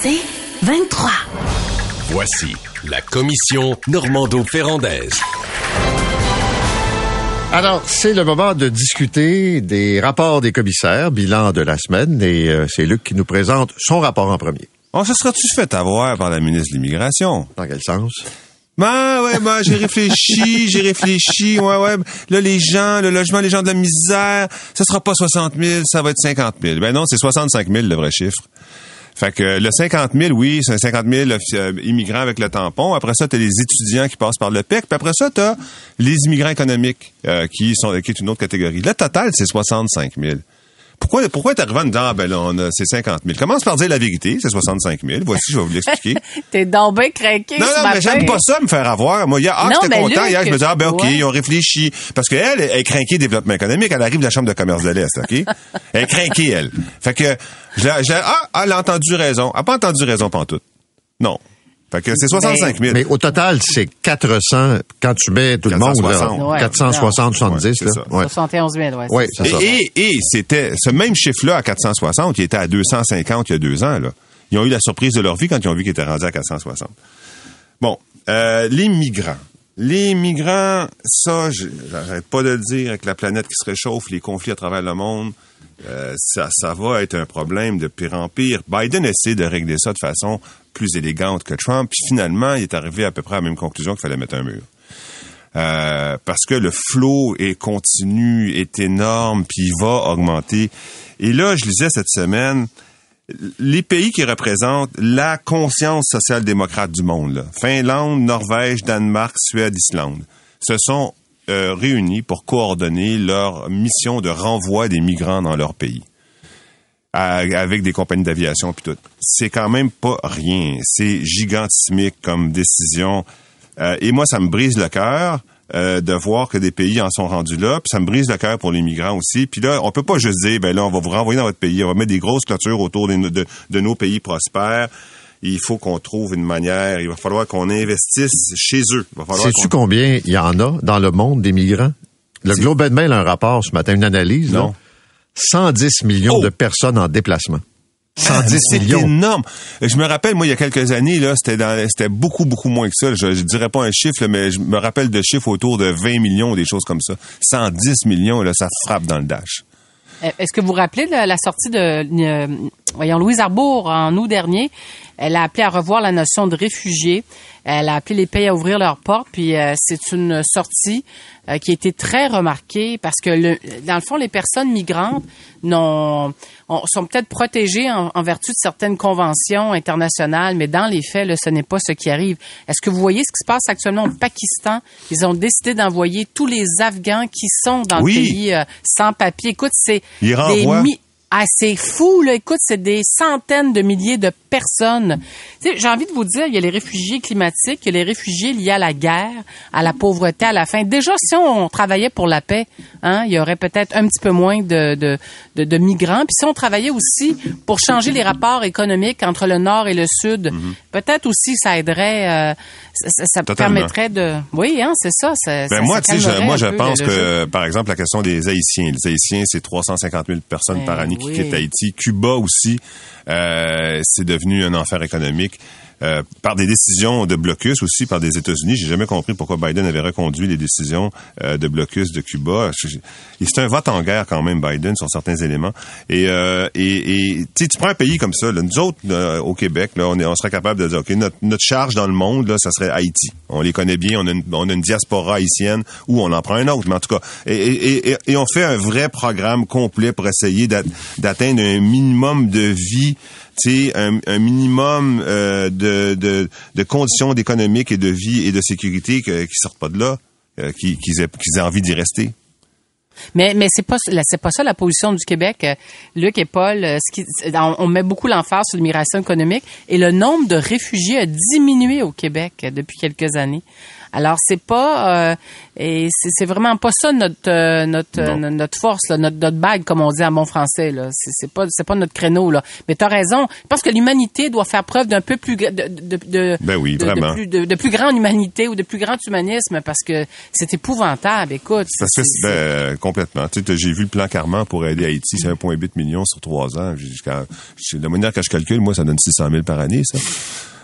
C'est 23. Voici la commission Normando-Ferrandaise. Alors, c'est le moment de discuter des rapports des commissaires, bilan de la semaine, et euh, c'est Luc qui nous présente son rapport en premier. On se sera-tu fait avoir par la ministre de l'Immigration? Dans quel sens? Ben ouais, ben j'ai réfléchi, j'ai réfléchi, ouais, ouais. Là, les gens, le logement, les gens de la misère, ça sera pas 60 000, ça va être 50 000. Ben non, c'est 65 000 le vrai chiffre. Fait que le 50 000, oui, c'est 50 000 euh, immigrants avec le tampon. Après ça, tu as les étudiants qui passent par le PEC. Puis après ça, tu as les immigrants économiques euh, qui sont qui est une autre catégorie. Le total, c'est 65 000. Pourquoi, pourquoi t'es arrivé en disant, ah, ben là, on a, c'est 50 000? Commence par dire la vérité, c'est 65 000. Voici, je vais vous l'expliquer. T'es donc bien craqué Non, ce non, mais j'aime pas ça me faire avoir. Moi, hier, ah, j'étais mais content. Luc, Hier, je me disais, ah, ben, OK, ils ont réfléchi. Parce qu'elle, elle est craquée développement économique. Elle arrive de la Chambre de commerce de l'Est, OK? elle est craquée, elle. Fait que, je je ah, elle a entendu raison. Elle a pas entendu raison pantoute. Non. Fait que c'est 65 000. Mais au total, c'est 400, quand tu mets tout le monde, 460. là, Ouais, 460, 70, Ouais, là. c'est ça. Ouais. 71 000, ouais. Ouais, c'est c'est ça. ça. Et, et, et c'était ce même chiffre-là à 460, il était à 250 il y a deux ans. Là. Ils ont eu la surprise de leur vie quand ils ont vu qu'il était rendu à 460. Bon, euh, les migrants. Les migrants, ça, j'arrête pas de le dire, avec la planète qui se réchauffe, les conflits à travers le monde, euh, ça, ça va être un problème de pire en pire. Biden essaie de régler ça de façon plus élégante que Trump, puis finalement, il est arrivé à peu près à la même conclusion qu'il fallait mettre un mur. Euh, parce que le flot est continu, est énorme, puis il va augmenter. Et là, je lisais cette semaine, les pays qui représentent la conscience social-démocrate du monde, là, Finlande, Norvège, Danemark, Suède, Islande, se sont euh, réunis pour coordonner leur mission de renvoi des migrants dans leur pays avec des compagnies d'aviation puis tout. C'est quand même pas rien. C'est gigantesmique comme décision. Euh, et moi, ça me brise le cœur euh, de voir que des pays en sont rendus là. Puis ça me brise le cœur pour les migrants aussi. Puis là, on peut pas juste dire, ben là, on va vous renvoyer dans votre pays. On va mettre des grosses clôtures autour de, de- de nos pays prospères. Il faut qu'on trouve une manière. Il va falloir qu'on investisse chez eux. Sais-tu qu'on- combien il y en a dans le monde des migrants? Le Globe and Mail a un rapport ce matin, une analyse. là. Non. 110 millions Oh! de personnes en déplacement. 110 C'est millions. énorme. Je me rappelle, moi, il y a quelques années, là, c'était dans, c'était beaucoup, beaucoup moins que ça. Je, je dirais pas un chiffre, là, mais je me rappelle de chiffres autour de 20 millions ou des choses comme ça. 110 millions, là, ça frappe dans le dash. Euh, Est-ce que vous vous rappelez de la sortie de, euh, voyons, Louise Arbour en août dernier? Elle a appelé à revoir la notion de réfugiés. Elle a appelé les pays à ouvrir leurs portes. Puis euh, c'est une sortie euh, qui a été très remarquée parce que, le, dans le fond, les personnes migrantes sont peut-être protégées en, en vertu de certaines conventions internationales, mais dans les faits, là, ce n'est pas ce qui arrive. Est-ce que vous voyez ce qui se passe actuellement au Pakistan? Ils ont décidé d'envoyer tous les Afghans qui sont dans Oui. le pays euh, sans papier. Écoute, c'est des mi- ah, c'est fou, là. Écoute, c'est des centaines de milliers de personnes. Tu sais, j'ai envie de vous dire, il y a les réfugiés climatiques, il y a les réfugiés liés à la guerre, à la pauvreté, à la faim. Déjà, si on travaillait pour la paix, hein, il y aurait peut-être un petit peu moins de, de, de, de migrants. Puis si on travaillait aussi pour changer les rapports économiques entre le Nord et le Sud, peut-être aussi ça aiderait, euh, ça, ça- permettrait de... Oui, hein, c'est ça. ça Ben ça- moi, tu sais, moi, je pense le- le jeu. que, par exemple, la question des Haïtiens. Les Haïtiens, c'est 350 000 personnes Ben par année qui oui. quittent Haïti. Cuba aussi, euh, c'est devenu un enfer économique. Euh, par des décisions de blocus aussi par des États-Unis. J'ai jamais compris pourquoi Biden avait reconduit les décisions euh, de blocus de Cuba. C'est un vote en guerre quand même, Biden, sur certains éléments. Et, euh, et, et tu prends un pays comme ça, là, nous autres, là, au Québec, là, on, est, on serait capable de dire, OK, notre, notre charge dans le monde, là, ça serait Haïti. On les connaît bien, on a une, on a une diaspora haïtienne, ou on en prend un autre, mais en tout cas. Et, et, et, et on fait un vrai programme complet pour essayer d'at- d'atteindre un minimum de vie un, un minimum euh, de, de, de conditions économiques et de vie et de sécurité qui sortent pas de là, euh, qui- qu'ils aient, qu'ils aient envie d'y rester. Mais mais c'est pas c'est pas ça la position du Québec, euh, Luc et Paul. euh, Ce qui, on, on met beaucoup l'emphase sur l'immigration économique et le nombre de réfugiés a diminué au Québec euh, depuis quelques années. Alors c'est pas euh, et c'est vraiment pas ça notre euh, notre Non. notre force, là, notre notre bague comme on dit en bon français là. C'est c'est pas c'est pas notre créneau là. Mais t'as raison. Je pense que l'humanité doit faire preuve d'un peu plus de de de, Ben oui, de, vraiment. de plus, de, de plus grande humanité ou de plus grand humanisme parce que c'est épouvantable. Écoute, Parce que, ben, complètement. Tu sais, j'ai vu le plan Carman pour aider Haïti, c'est 1,8 million sur trois ans. Jusqu'à, de la manière que je calcule, moi, ça donne 600 000 par année, ça.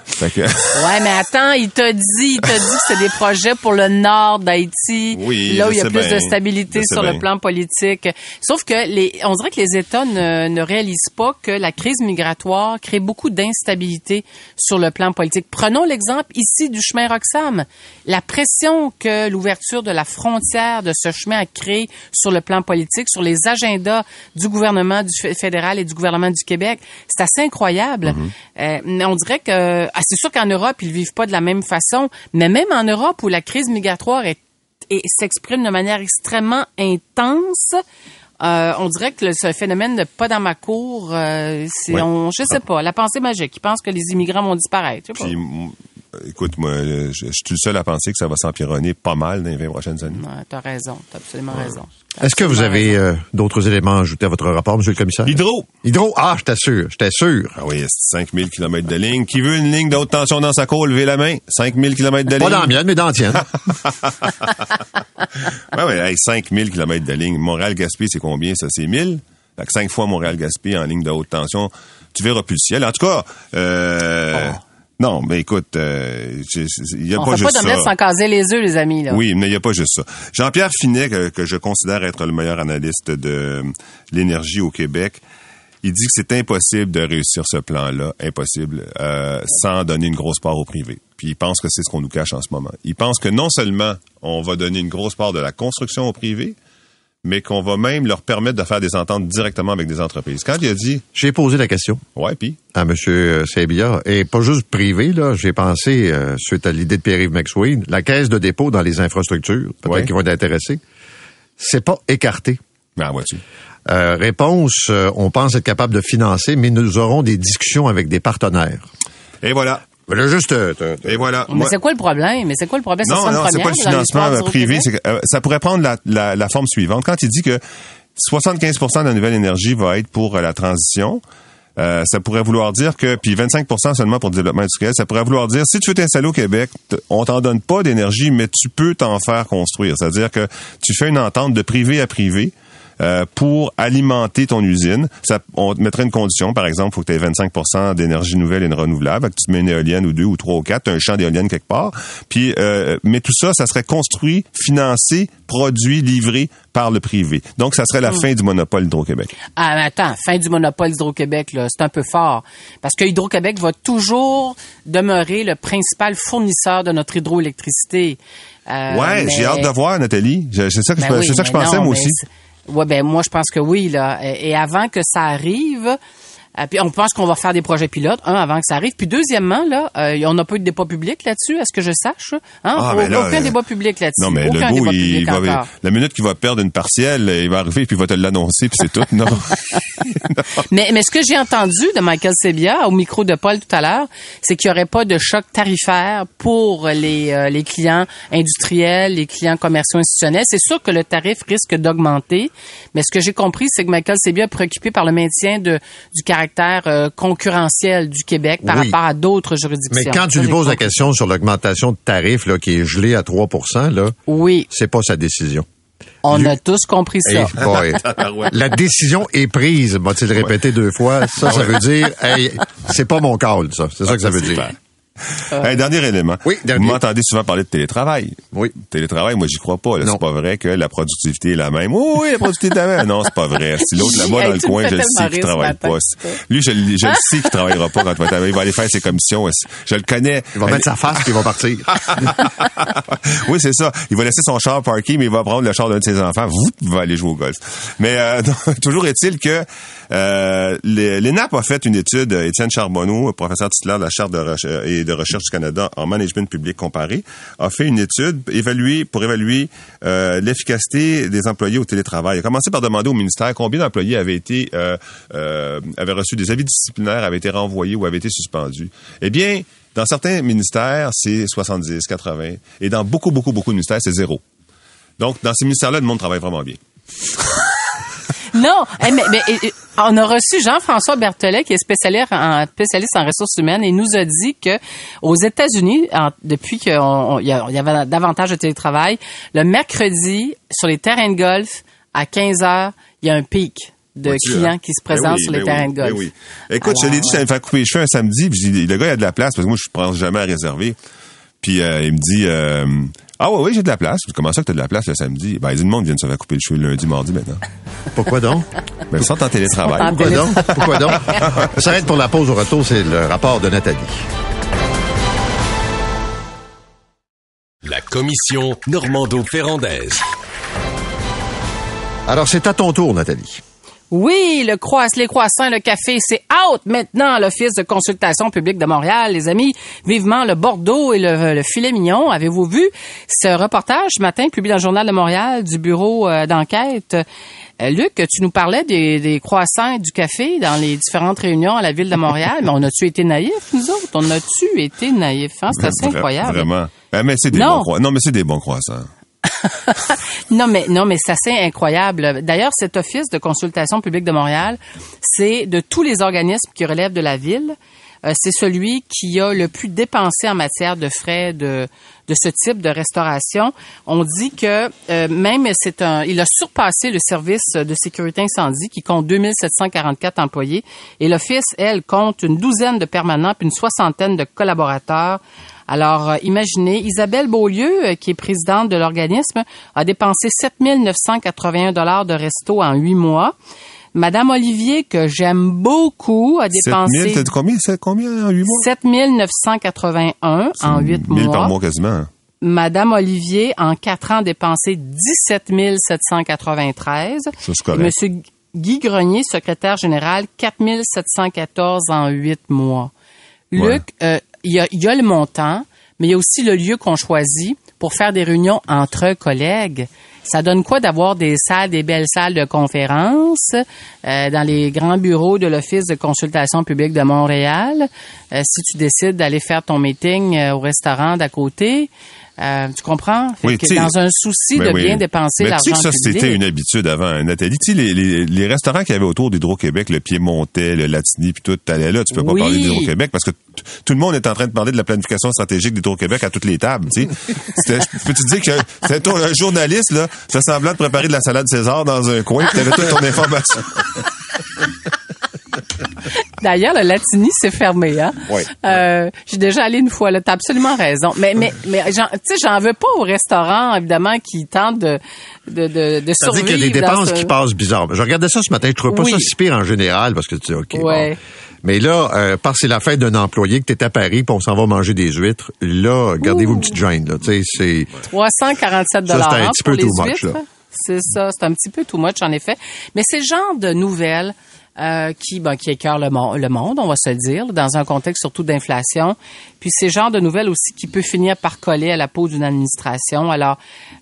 Fait que, Ouais, mais attends, il t'a dit, il t'a dit que c'est des projets pour le nord d'Haïti, Oui, là où il y a plus bien. de stabilité sur le plan politique. Sauf que les, on dirait que les États ne, ne réalisent pas que la crise migratoire crée beaucoup d'instabilité sur le plan politique. Prenons l'exemple ici du chemin Roxham. La pression que l'ouverture de la frontière de ce chemin a créé sur le plan politique, sur les agendas du gouvernement du fédéral et du gouvernement du Québec, c'est assez incroyable. Mm-hmm. Euh, on dirait que ah, c'est sûr qu'en Europe ils vivent pas de la même façon, mais même en Europe où la crise migratoire est, est- s'exprime de manière extrêmement intense. euh, on dirait que le- ce phénomène de pas dans ma cour, euh, c'est, Ouais. on, je sais pas, la pensée magique. Ils pensent que les immigrants vont disparaître. Je sais pas. puis, écoute, moi, je, je suis le seul à penser que ça va s'empironner pas mal dans les 20 prochaines années. Ouais, t'as raison, t'as absolument raison. Est-ce que vous avez euh, d'autres éléments à ajouter à votre rapport, Monsieur le Commissaire? Hydro! Hydro, ah, j'étais sûr, j'étais sûr. Ah oui, 5000 km de ligne. Qui veut une ligne de haute tension dans sa cour, levez la main. 5000 km de ligne. Pas dans la mienne, mais dans la tienne. Ouais, ouais, hey, 5000 km de ligne. Montréal-Gaspé, c'est combien, ça? C'est 1000? Fait que 5 fois Montréal-Gaspé en ligne de haute tension. Tu verras plus le ciel. En tout cas, euh, non, mais écoute, euh, il y a On pas fait pas juste d'omelette ça. sans caser les œufs, les amis. Là. Oui, mais il n'y a pas juste ça. Jean-Pierre Finet, que, que je considère être le meilleur analyste de l'énergie au Québec, il dit que c'est impossible de réussir ce plan-là, impossible, euh, sans donner une grosse part au privé. Puis il pense que c'est ce qu'on nous cache en ce moment. Il pense que non seulement on va donner une grosse part de la construction au privé, mais qu'on va même leur permettre de faire des ententes directement avec des entreprises. Quand il a dit, J'ai posé la question ouais, puis, à M. Sebia, et pas juste privé, là, j'ai pensé, euh, suite à l'idée de Pierre-Yves McSwain, la caisse de dépôt dans les infrastructures, peut-être Ouais. qu'ils vont être intéressés, c'est pas écarté. ben, vois-tu? Euh, réponse, euh, on pense être capable de financer, mais nous aurons des discussions avec des partenaires. Et voilà. Là, juste, euh, Et voilà. Mais Moi- c'est quoi le problème? Mais c'est quoi le problème? Ça Non, non, c'est pas le financement privé. Que, euh, ça pourrait prendre la, la, la forme suivante. Quand il dit que 75% de la nouvelle énergie va être pour euh, la transition, euh, ça pourrait vouloir dire que, puis 25 seulement pour le développement industriel, ça pourrait vouloir dire, si tu veux t'installer au Québec, on t'en donne pas d'énergie, mais tu peux t'en faire construire. C'est-à-dire que tu fais une entente de privé à privé, euh, pour alimenter ton usine. Ça, on te mettrait une condition, par exemple, il faut que tu aies 25 d'énergie nouvelle et renouvelable, que tu te mets une éolienne ou deux ou trois ou quatre, un champ d'éolienne quelque part. Puis, euh, mais tout ça, ça serait construit, financé, produit, livré par le privé. Donc, ça serait la fin du monopole d'Hydro-Québec. Ah, mais attends, fin du monopole d'Hydro-Québec, là, c'est un peu fort. Parce que Hydro-Québec va toujours demeurer le principal fournisseur de notre hydroélectricité. Euh, ouais, mais- j'ai hâte de voir, Nathalie. Je- C'est ça que je, Ben oui, c'est ça que je pensais, non, moi aussi. Ouais, ben moi je pense que oui là. Et avant que ça arrive, euh, puis on pense qu'on va faire des projets pilotes, un avant que ça arrive. Puis deuxièmement là, euh, on n'a pas eu de débat public là-dessus, est-ce que je sache Hein? Ah, Au- ben là, aucun euh, débat public là-dessus. Non, mais aucun le débat il, public va, la minute qu'il va perdre une partielle, il va arriver puis il va te l'annoncer puis c'est tout. Non. Mais, mais ce que j'ai entendu de Michael Sebia au micro de Paul tout à l'heure, c'est qu'il n'y aurait pas de choc tarifaire pour les, euh, les clients industriels, les clients commerciaux institutionnels. C'est sûr que le tarif risque d'augmenter, mais ce que j'ai compris, c'est que Michael Sebia est préoccupé par le maintien de, du caractère euh, concurrentiel du Québec par Oui. rapport à d'autres juridictions. Mais quand tu lui poses la question sur l'augmentation de tarifs, là, qui est gelée à 3 là, Oui, c'est pas sa décision. on Lui- a tous compris ça. Hey, boy. La décision est prise, m'a-t-il répété deux fois? Ça, ça veut dire, hey, c'est pas mon call, ça. C'est ça que ça veut dire. Un dernier élément. Oui, dernier. Vous m'entendez souvent parler de télétravail. Oui. Télétravail, moi, j'y crois pas. C'est pas vrai que la productivité est la même. Oui, oui, la productivité est la même. Non, c'est pas vrai. Si l'autre là-bas dans le coin, je le sais qu'il travaille pas. Lui, je, le- sais qu'il travaillera pas quand il va travailler. Il va aller faire ses commissions. Je le connais. Il va mettre sa face puis il va partir. oui, c'est ça. Il va laisser son char parké, mais il va prendre le char d'un de ses enfants. Vous, va aller jouer au golf. Mais euh, toujours est-il que euh, l'ENAP a fait une étude, euh, Étienne Charbonneau, professeur titulaire de la Charte de recherche et de recherche du Canada en management public comparé, a fait une étude évaluée pour évaluer euh, l'efficacité des employés au télétravail. Il a commencé par demander au ministère combien d'employés avaient été euh, euh, avaient reçu des avis disciplinaires, avaient été renvoyés ou avaient été suspendus. Eh bien, Dans certains ministères, c'est 70, 80. Et dans beaucoup, beaucoup, beaucoup de ministères, c'est zéro. Donc, dans ces ministères-là, le monde travaille vraiment bien. Non, eh, mais, mais, on a reçu Jean-François Berthelet, qui est spécialiste en, spécialiste en ressources humaines, et il nous a dit que aux États-Unis, depuis qu'il y, avait davantage de télétravail, le mercredi, sur les terrains de golf, à 15 heures, il y a un pic de Vois-tu, clients hein? qui se Ben présentent oui, sur les ben terrains oui, de golf. ben oui. Écoute, je l'ai dit, j'allais me faire couper les cheveux un samedi, puis le gars, il a de la place, parce que moi, je pense jamais à réserver. Puis euh, il me dit, euh, ah ouais, oui, j'ai de la place. Comment ça que t'as de la place le samedi? Ben, il dit, le monde vient de se faire couper le cheveu lundi, mardi maintenant. Pourquoi donc? Ben, ils sont en télétravail. En Pourquoi donc? Pourquoi donc? Ça s'arrête pour la pause au retour, c'est le rapport de Nathalie. La commission Normando-Ferrandaise. Alors, c'est à ton tour, Nathalie. Oui, le croissant, les croissants, le café, c'est out maintenant à l'Office de consultation publique de Montréal. Les amis, vivement le Bordeaux et le, le filet mignon. Avez-vous vu ce reportage ce matin publié dans le Journal de Montréal du bureau euh, d'enquête? Euh, Luc, tu nous parlais des, des croissants et du café dans les différentes réunions à la ville de Montréal, mais on a-tu été naïfs, nous autres? On a-tu été naïfs? Hein? C'est assez incroyable. Vraiment. Ben, mais c'est des Non. bons croissants. Non, mais c'est des bons croissants. Non, mais non, mais c'est incroyable. D'ailleurs, cet office de consultation publique de Montréal, c'est de tous les organismes qui relèvent de la ville, euh, c'est celui qui a le plus dépensé en matière de frais de de ce type de restauration. On dit que euh, même c'est un, il a surpassé le service de sécurité incendie qui compte 2744 employés et l'office, elle, compte une douzaine de permanents puis une soixantaine de collaborateurs. Alors, euh, imaginez, Isabelle Beaulieu, euh, qui est présidente de l'organisme, a dépensé 7 981 dollars de resto en huit mois. Madame Olivier, que j'aime beaucoup, a 7 dépensé 000, t'as dit combien? C'est combien en 8 mois? 7 981 en huit 1000 par mois. mois quasiment. Madame Olivier, en quatre ans, a dépensé 17 793. Ça, Et. Monsieur Guy Grenier, secrétaire général, 4 714 en huit mois. Ouais. Luc, euh, il y, a, le montant, mais il y a aussi le lieu qu'on choisit pour faire des réunions entre collègues. Ça donne quoi d'avoir des salles, des belles salles de conférences euh, dans les grands bureaux de l'Office de consultation publique de Montréal? Euh, si tu décides d'aller faire ton meeting euh, au restaurant d'à côté, euh, tu comprends? Oui, que dans un souci Ben de oui. bien dépenser l'argent tu sais que ça, public. c'était une habitude avant, Nathalie. Tu sais, les, les, les restaurants qu'il y avait autour d'Hydro-Québec, le Piémontais, le Latini, puis tout, t'allais là, tu peux pas Oui. parler d'Hydro-Québec parce que tout le monde est en train de parler de la planification stratégique d'Hydro-Québec à toutes les tables, tu sais. C'était- Je peux te dire que toi, un journaliste, là, fait semblant de préparer de la salade César dans un coin, puis t'avais toute ton information. D'ailleurs, le Latini, c'est fermé, hein? Oui. Euh, j'ai déjà allé une fois, là. T'as absolument raison. Mais, mais, mais, j'en- tu sais, j'en veux pas au restaurant, évidemment, qui tentent de, de, de, de Ça survivre. qu'il y a des dépenses ce- qui passent bizarres. Je regardais ça ce matin, je trouvais pas Oui. ça si pire en général parce que tu dis, OK, Ouais. bon. Mais là, euh, parce que c'est la fête d'un employé, que tu es à Paris, puis on s'en va manger des huîtres, là, gardez-vous une petite gêne. Là. C'est 347 Ça, c'est un petit peu too much, là. C'est ça, c'est un petit peu too much en effet. Mais c'est le genre de nouvelles euh, qui, ben, qui écœurent le, mon- le monde, on va se le dire, dans un contexte surtout d'inflation. Puis c'est le genre de nouvelles aussi qui peut finir par coller à la peau d'une administration. Alors,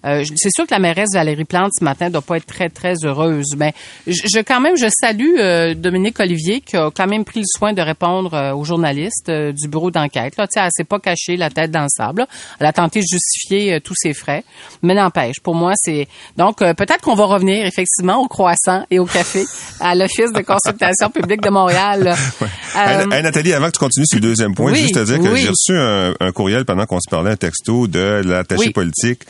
euh, c'est sûr que la mairesse Valérie Plante ce matin doit pas être très très heureuse, mais je, je- quand même je salue euh, Dominique Olivier qui a quand même pris le soin de répondre euh, aux journalistes euh, du bureau d'enquête. Là, tu elle s'est pas cachée la tête dans le sable. là. Elle a tenté de justifier euh, tous ses frais, mais n'empêche. Pour moi, c'est donc peut-être qu'on va revenir effectivement au croissant et au café à l'office de consultation publique de Montréal. Euh, Hey, hey, Nathalie, avant que tu continues sur le deuxième point, oui, juste te dire que oui. j'ai reçu un, un courriel pendant qu'on se parlait, un texto de l'attaché Oui. politique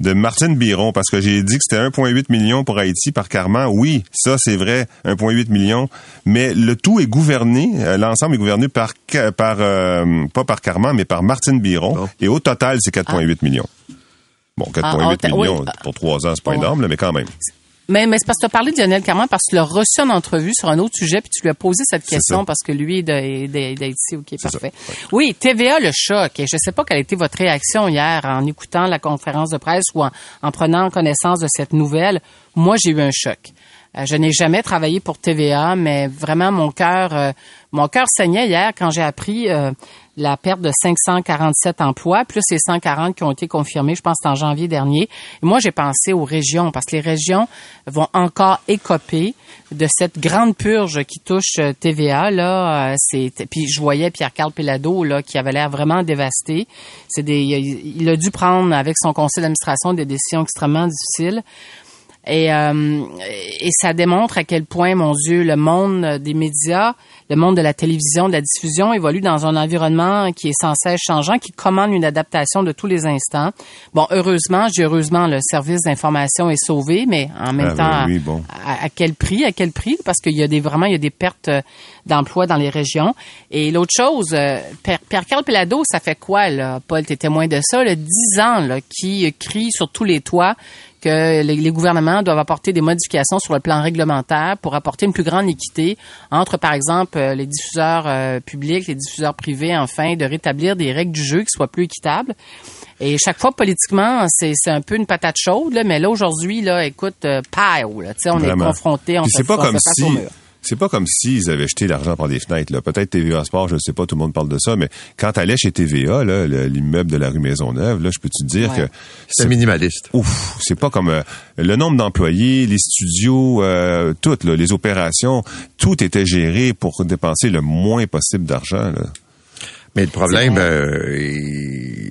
de Martine Biron, parce que j'ai dit que c'était 1,8 million pour Haïti par Carman. Oui, ça c'est vrai, 1,8 million, mais le tout est gouverné, euh, l'ensemble est gouverné par, ca- par euh, pas par Carman, mais par Martine Biron, Bon. et au total, c'est 4,8 millions. Bon, 4,8 Ah, ah, millions oui. pour trois ans, c'est pas Bon. énorme, là, mais quand même. Mais, mais c'est parce que tu as parlé de Lionel Carman parce que tu l'as reçu en entrevue sur un autre sujet puis tu lui as posé cette question parce que lui est d'Haïti. OK, parfait. Oui, TVA, le choc. Et je sais pas quelle a été votre réaction hier en écoutant la conférence de presse ou en, en prenant connaissance de cette nouvelle. Moi, j'ai eu un choc. Euh, je n'ai jamais travaillé pour TVA, mais vraiment mon cœur, euh, mon cœur saignait hier quand j'ai appris euh, la perte de 547 emplois, plus les 140 qui ont été confirmés, je pense, en janvier dernier. Et moi, j'ai pensé aux régions, parce que les régions vont encore écoper de cette grande purge qui touche euh, TVA. Là, euh, c'est puis je voyais Pierre-Carl Pelado là qui avait l'air vraiment dévasté. C'est des, il a dû prendre avec son conseil d'administration des décisions extrêmement difficiles. Et, euh, et ça démontre à quel point, mon Dieu, le monde des médias, le monde de la télévision, de la diffusion évolue dans un environnement qui est sans cesse changeant, qui commande une adaptation de tous les instants. Bon, heureusement, j'ai heureusement, le service d'information est sauvé, mais en même Ah, temps, oui, bon. à, à quel prix? À quel prix? Parce qu'il y a des vraiment, il y a des pertes euh, d'emplois dans les régions. Et l'autre chose, euh, Pierre- Pierre-Carl Pelado, ça fait quoi, là? Paul, t'es témoin de ça, le 10 ans, là, qui crie sur tous les toits que les, les gouvernements doivent apporter des modifications sur le plan réglementaire pour apporter une plus grande équité entre, par exemple, euh, les diffuseurs euh, publics, les diffuseurs privés, afin de rétablir des règles du jeu qui soient plus équitables. Et chaque fois, politiquement, c'est un peu une patate chaude, là, mais là, aujourd'hui, là, écoute, euh, là, sais, on Vraiment. est confronté, on Puis fait, pas on fait comme face si au mur. C'est pas comme s'ils avaient jeté l'argent par des fenêtres là. Peut-être TVA Sport, je sais pas, tout le monde parle de ça, mais quand t'allais chez TVA là, le- l'immeuble de la rue Maisonneuve, là, je peux te dire Ouais. que C'est minimaliste. ouf, c'est pas comme euh, le nombre d'employés, les studios, euh, tout là, les opérations, tout était géré pour dépenser le moins possible d'argent là. Mais le problème, euh,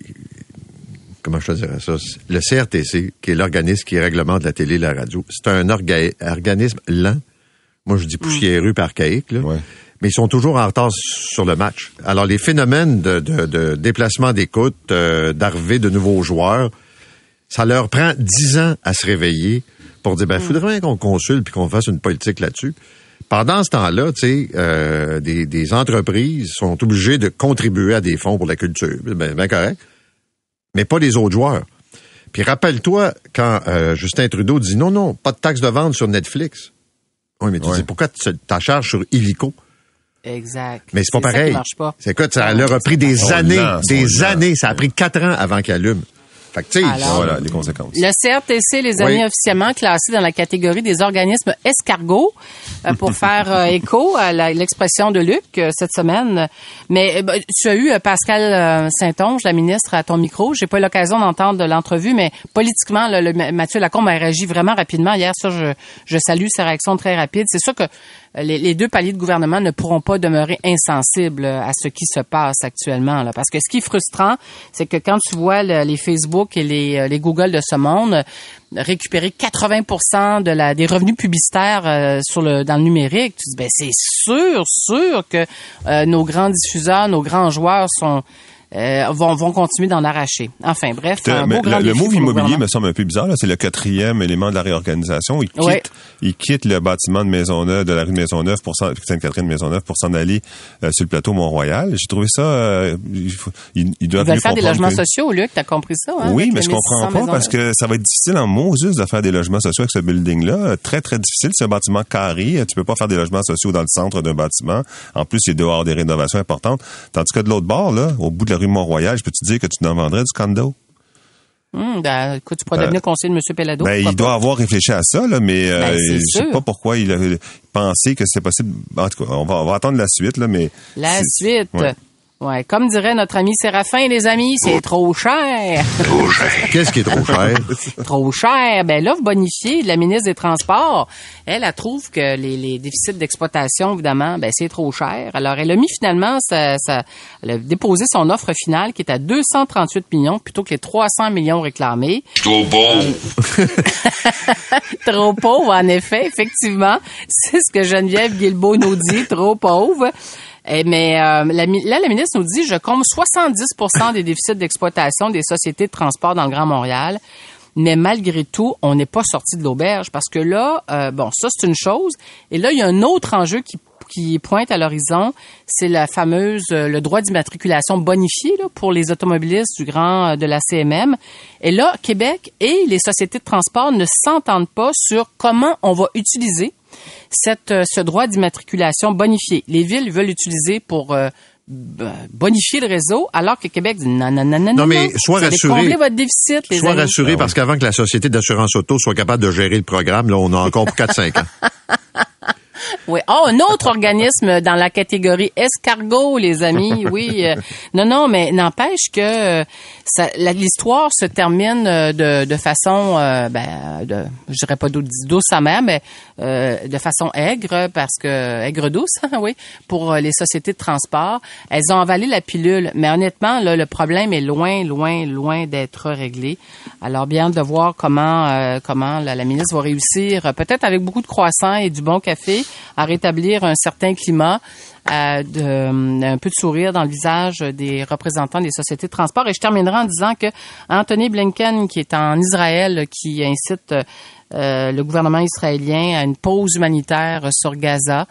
comment je te dirais ça? Le CRTC, qui est l'organisme qui réglemente la télé et la radio, c'est un orga- organisme lent. Moi, je dis poussiéreux par archaïque, là. Ouais. Mais ils sont toujours en retard sur le match. Alors, les phénomènes de, de- de déplacement d'écoute, euh, d'arrivée de nouveaux joueurs, ça leur prend dix ans à se réveiller pour dire, ben, faudrait bien qu'on consulte puis qu'on fasse une politique là-dessus. Pendant ce temps-là, tu sais, euh, des, des entreprises sont obligées de contribuer à des fonds pour la culture. Ben, ben correct. Mais pas les autres joueurs. Puis rappelle-toi quand euh, Justin Trudeau dit non, non, pas de taxe de vente sur Netflix. Oui, mais tu Ouais. dis pourquoi tu ta charge sur Illico? Exact. Mais c'est pas ça pareil. qui marche pas. C'est quoi, ça Ah, leur a pris des Sont années, des années. Ça a pris quatre ans avant qu'ils allument. Fait que, Alors, Voilà les conséquences. Le CRTC les a Oui. mis officiellement classés dans la catégorie des organismes escargots euh, pour faire euh, écho à l'expression de Luc euh, cette semaine. Mais ben, tu as eu euh, Pascal Saint-Onge, la ministre, à ton micro. J'ai pas eu l'occasion d'entendre de l'entrevue, mais politiquement, là, le, Mathieu Lacombe a réagi vraiment rapidement. Hier, ça, je, je salue sa réaction très rapide. C'est sûr que les, deux paliers de gouvernement ne pourront pas demeurer insensibles à ce qui se passe actuellement. Parce que ce qui est frustrant, c'est que quand tu vois le- les Facebook et les, euh, les Google de ce monde récupérer 80 de la, des revenus publicitaires euh, sur le, dans le numérique, tu dis, ben c'est sûr, sûr que euh, nos grands diffuseurs, nos grands joueurs sont euh, vont, vont continuer d'en arracher. Enfin, bref, un beau grand le, pour immobilier me semble un peu bizarre. C'est le quatrième élément de la réorganisation. Il quitte, Ouais. il quitte le bâtiment de Maisonneuve, de la rue Maisonneuve pour Sainte-Catherine Maisonneuve pour s'en aller euh, sur le plateau Mont-Royal. J'ai trouvé ça. euh, il, faut- il, il doit Ils veulent faire des logements que... sociaux, Luc, t'as compris ça? Hein, Oui, mais je comprends 1600 pas parce que ça va être difficile en Moses de faire des logements sociaux avec ce building-là. Très, très difficile. C'est un bâtiment carré. Tu peux pas faire des logements sociaux dans le centre d'un bâtiment. En plus, il y a dehors des rénovations importantes. Tandis que de l'autre bord, là, au bout de la rue Mont-Royal, je peux te dire que tu en vendrais du condo? Hum, ben, écoute, tu pourrais devenir conseiller de M. Pellado. Ben, il doit avoir réfléchi à ça, là, mais euh, Ben, c'est je sais sûr. pas pourquoi il a pensé que c'était possible. En tout cas, on va, on va attendre la suite, là, mais. La c'est- suite. ouais. Ouais, comme dirait notre ami Séraphin, les amis, c'est trop cher. qu'est-ce qui est trop cher? trop cher. Ben l'offre bonifiée de la ministre des Transports, elle, elle trouve que les, les déficits d'exploitation, évidemment, ben c'est trop cher. Alors, elle a mis finalement, sa, sa- elle a déposé son offre finale qui est à 238 millions plutôt que les 300 millions réclamés. Trop bon. trop pauvre, en effet, effectivement. C'est ce que Geneviève Guilbeault nous dit, trop pauvre. Eh, mais euh, là, la ministre nous dit, je compte 70% des déficits d'exploitation des sociétés de transport dans le Grand Montréal. Mais malgré tout, on n'est pas sorti de l'auberge parce que là, euh, bon, ça c'est une chose. Et là, il y a un autre enjeu qui qui pointe à l'horizon, c'est la fameuse euh, le droit d'immatriculation bonifié là, pour les automobilistes du grand euh, de la CMM. Et là, Québec et les sociétés de transport ne s'entendent pas sur comment on va utiliser cette, euh, ce droit d'immatriculation bonifié. Les villes veulent l'utiliser pour euh, bonifier le réseau, alors que Québec dit non, non, non, non, Non, mais sois rassuré. combler votre déficit, les Sois rassuré Ah parce qu'avant que la société d'assurance auto soit capable de gérer le programme, là, on a encore pour 4-5 ans. Oui. Oh, un autre organisme dans la catégorie escargot, les amis. Oui. Euh, non, non, mais n'empêche que euh, l'histoire se termine euh, de, de façon, euh, ben, de, je dirais pas douce, douce amère, mais euh, de façon aigre, parce que aigre douce, oui, pour les sociétés de transport. Elles ont avalé la pilule, mais honnêtement, là, le problème est loin, loin, loin d'être réglé. Alors, bien de voir comment, euh, comment la, la ministre va réussir, peut-être avec beaucoup de croissants et du bon café, à rétablir un certain climat. euh, un peu de sourire dans le visage des représentants des sociétés de transport. Et je terminerai en disant que Anthony Blinken, qui est en Israël, qui incite euh, le gouvernement israélien à une pause humanitaire sur Gaza.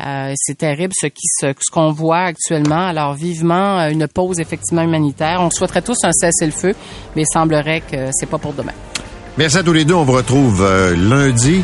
Euh, c'est terrible ce qu'on voit actuellement. Alors vivement une pause effectivement humanitaire. On souhaiterait tous un cessez-le-feu, mais il semblerait que c'est pas pour demain. Merci à tous les deux. On vous retrouve lundi.